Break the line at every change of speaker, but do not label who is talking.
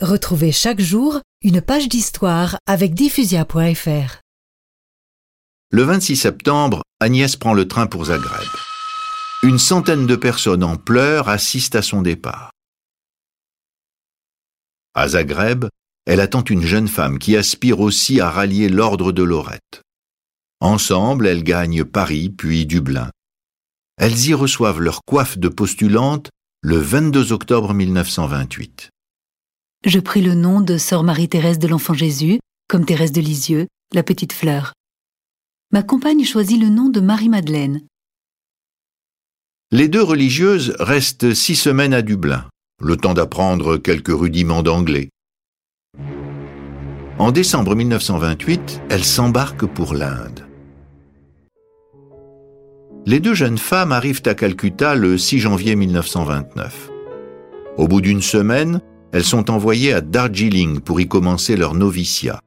Retrouvez chaque jour une page d'histoire avec diffusia.fr.
Le 26 septembre, Agnès prend le train pour Zagreb. Une centaine de personnes en pleurs assistent à son départ. À Zagreb, elle attend une jeune femme qui aspire aussi à rallier l'ordre de Lorette. Ensemble, elles gagnent Paris puis Dublin. Elles y reçoivent leur coiffe de postulante le 22 octobre 1928.
Je pris le nom de Sœur Marie-Thérèse de l'Enfant Jésus, comme Thérèse de Lisieux, la petite fleur. Ma compagne choisit le nom de Marie-Madeleine.
Les deux religieuses restent six semaines à Dublin, le temps d'apprendre quelques rudiments d'anglais. En décembre 1928, elles s'embarquent pour l'Inde. Les deux jeunes femmes arrivent à Calcutta le 6 janvier 1929. Au bout d'une semaine, elles sont envoyées à Darjeeling pour y commencer leur noviciat.